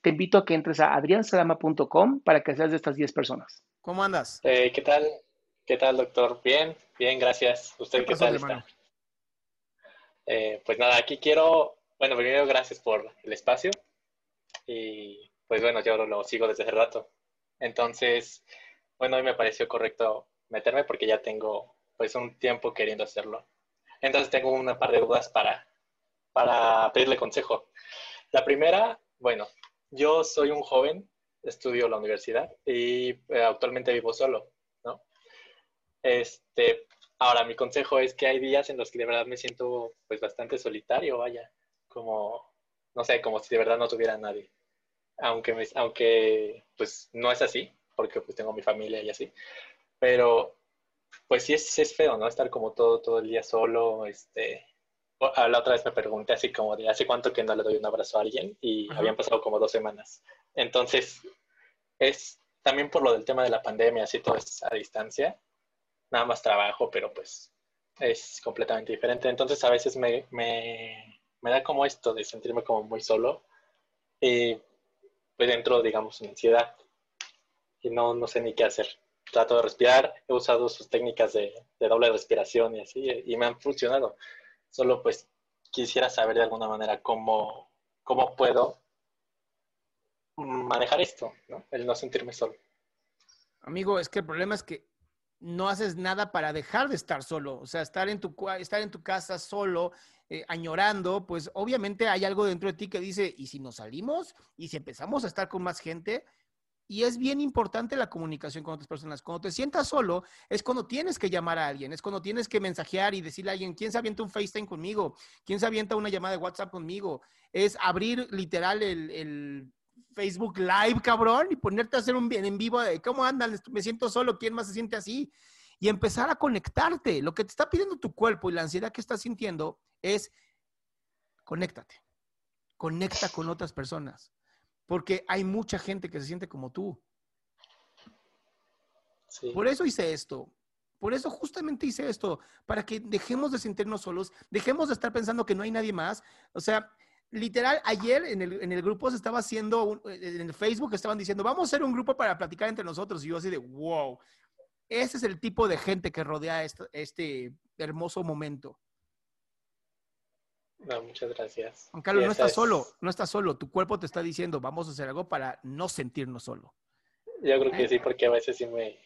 te invito a que entres a adriansalama.com para que seas de estas 10 personas. ¿Cómo andas? Eh, ¿Qué tal? ¿Qué tal, doctor? Bien, bien, gracias. ¿Usted qué, tal está? Eh, pues nada, aquí quiero, bueno, primero gracias por el espacio y pues bueno, yo lo, sigo desde hace rato. Entonces, bueno, hoy me pareció correcto meterme porque ya tengo pues un tiempo queriendo hacerlo. Entonces tengo una par de dudas para, para pedirle consejo. La primera, bueno, yo soy un joven, estudio la universidad y eh, actualmente vivo solo, ¿no? Este, ahora, mi consejo es que hay días en los que de verdad me siento pues bastante solitario, vaya, como, no sé, como si de verdad no tuviera nadie. Aunque, me, aunque pues no es así, porque pues tengo mi familia y así, pero pues sí es, es feo, ¿no? Estar como todo, todo el día solo, este, la otra vez me pregunté así como de hace cuánto que no le doy un abrazo a alguien y habían pasado como dos semanas. Entonces, es también por lo del tema de la pandemia, así todo es a distancia, nada más trabajo, pero pues es completamente diferente. Entonces a veces me, me, me da como esto de sentirme como muy solo y pues dentro, digamos, en ansiedad y no, no sé ni qué hacer. Trato de respirar, he usado sus técnicas de, de doble respiración y así, y me han funcionado Solo pues quisiera saber de alguna manera cómo, cómo puedo manejar esto, ¿no? El no sentirme solo. Amigo, es que el problema es que no haces nada para dejar de estar solo. O sea, estar en tu, estar en tu casa solo, eh, añorando, pues obviamente hay algo dentro de ti que dice, ¿y si nos salimos? ¿Y si empezamos a estar con más gente? Y es bien importante la comunicación con otras personas. Cuando te sientas solo, es cuando tienes que llamar a alguien, es cuando tienes que mensajear y decirle a alguien, ¿quién se avienta un FaceTime conmigo? ¿Quién se avienta una llamada de WhatsApp conmigo? Es abrir literal el, Facebook Live, cabrón, y ponerte a hacer un bien en vivo de cómo andan, me siento solo, ¿quién más se siente así? Y empezar a conectarte. Lo que te está pidiendo tu cuerpo y la ansiedad que estás sintiendo es conéctate. Conecta con otras personas porque hay mucha gente que se siente como tú. Por eso hice esto. Por eso justamente hice esto, para que dejemos de sentirnos solos, dejemos de estar pensando que no hay nadie más. O sea, literal, ayer en el, grupo se estaba haciendo, en el Facebook estaban diciendo, vamos a hacer un grupo para platicar entre nosotros. Y yo así de, wow, ese es el tipo de gente que rodea este hermoso momento. No, muchas gracias. Juan Carlos, no estás solo, no estás solo. Tu cuerpo te está diciendo, vamos a hacer algo para no sentirnos solo. Yo creo que sí, porque a veces sí me,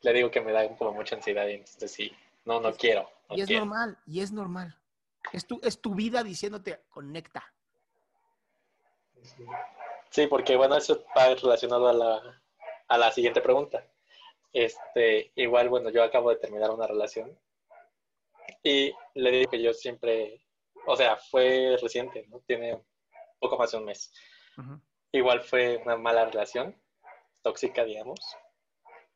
le digo que me da como mucha ansiedad y entonces sí, no, no quiero. y es normal, y es normal. Es tu, es tu vida diciéndote, conecta. Sí, porque bueno, eso va relacionado a la, a la siguiente pregunta. Este, igual, bueno, yo acabo de terminar una relación y le digo que yo siempre o sea, fue reciente, ¿no? Tiene poco más de un mes. Igual fue una mala relación, tóxica, digamos.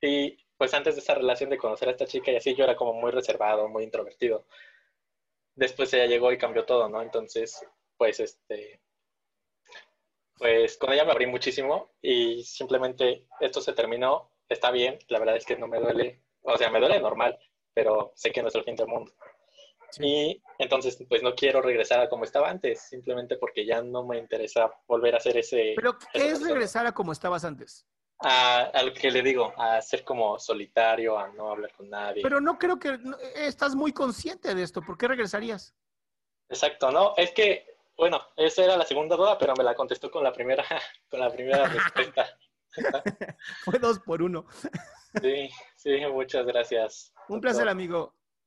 Y pues antes de esa relación de conocer a esta chica y así, yo era como muy reservado, muy introvertido. después ella llegó y cambió todo, ¿no? Entonces, pues este, pues con ella me abrí muchísimo y simplemente esto se terminó, está bien, la verdad es que no me duele, o sea, me duele normal, pero sé que no es el fin del mundo. Y entonces, pues no quiero regresar a como estaba antes, simplemente porque ya no me interesa volver a hacer ese... ¿Pero qué es regresar a como estabas antes? A, lo que le digo, a ser como solitario, a no hablar con nadie. Pero no creo que estás muy consciente de esto. ¿Por qué regresarías? Exacto, no, es que, bueno, esa era la segunda duda, pero me la contestó con la primera, con la primera respuesta. Fue dos por uno. sí, sí, muchas gracias. Un placer, amigo.